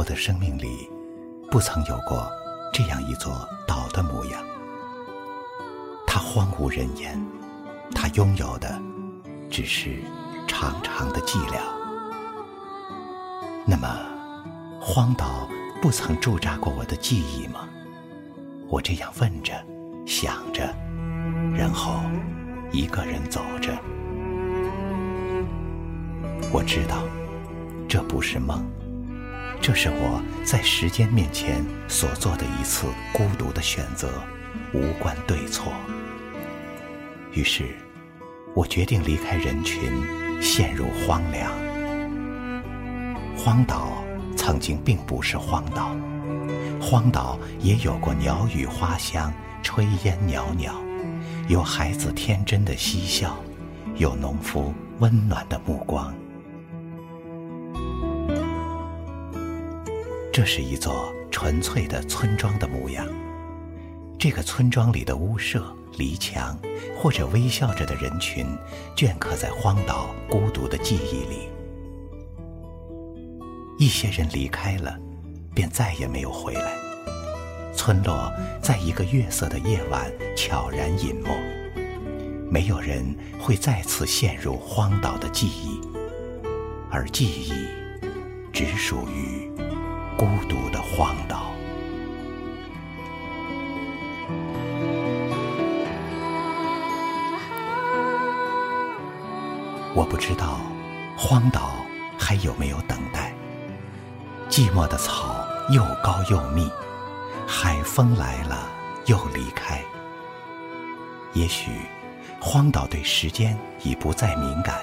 我的生命里不曾有过这样一座岛的模样。它荒无人烟，它拥有的只是长长的寂寥。那么，荒岛不曾驻扎过我的记忆吗？我这样问着，想着，然后一个人走着。我知道，这不是梦，这是我在时间面前所做的一次孤独的选择，无关对错。于是，我决定离开人群，陷入荒凉。荒岛曾经并不是荒岛，荒岛也有过鸟语花香、炊烟袅袅，有孩子天真的嬉笑，有农夫温暖的目光。这是一座纯粹的村庄的模样。这个村庄里的屋舍、篱墙，或者微笑着的人群，镌刻在荒岛孤独的记忆里。一些人离开了，便再也没有回来。村落在一个月色的夜晚悄然隐没，没有人会再次陷入荒岛的记忆，而记忆只属于。孤独的荒岛，我不知道荒岛还有没有等待。寂寞的草又高又密，海风来了又离开。也许荒岛对时间已不再敏感，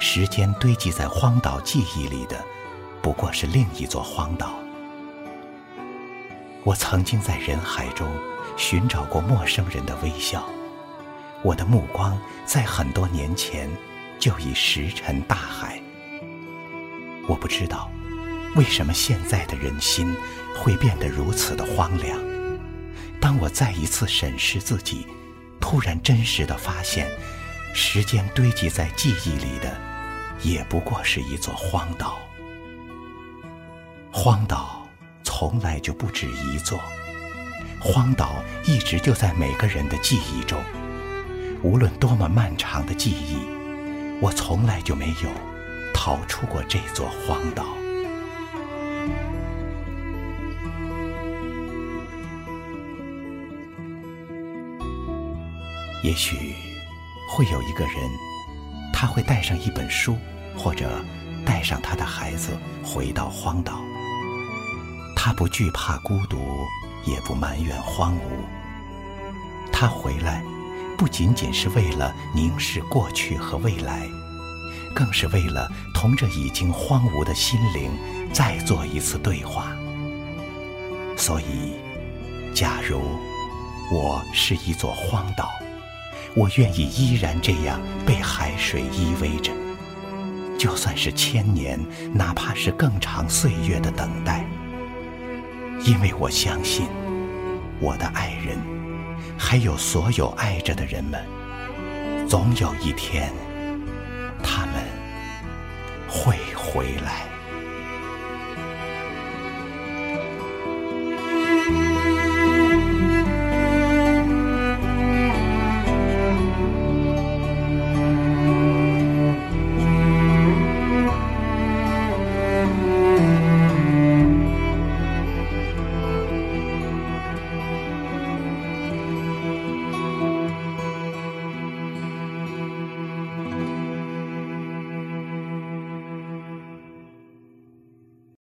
时间堆积在荒岛记忆里的。不过是另一座荒岛。我曾经在人海中寻找过陌生人的微笑，我的目光在很多年前就已石沉大海。我不知道为什么现在的人心会变得如此的荒凉。当我再一次审视自己，突然真实的发现，时间堆积在记忆里的，也不过是一座荒岛。荒岛从来就不止一座，荒岛一直就在每个人的记忆中。无论多么漫长的记忆，我从来就没有逃出过这座荒岛。也许会有一个人，他会带上一本书，或者带上他的孩子，回到荒岛。他不惧怕孤独，也不埋怨荒芜。他回来，不仅仅是为了凝视过去和未来，更是为了同这已经荒芜的心灵再做一次对话。所以，假如我是一座荒岛，我愿意依然这样被海水依偎着，就算是千年，哪怕是更长岁月的等待。因为我相信，我的爱人，还有所有爱着的人们，总有一天，他们会回来。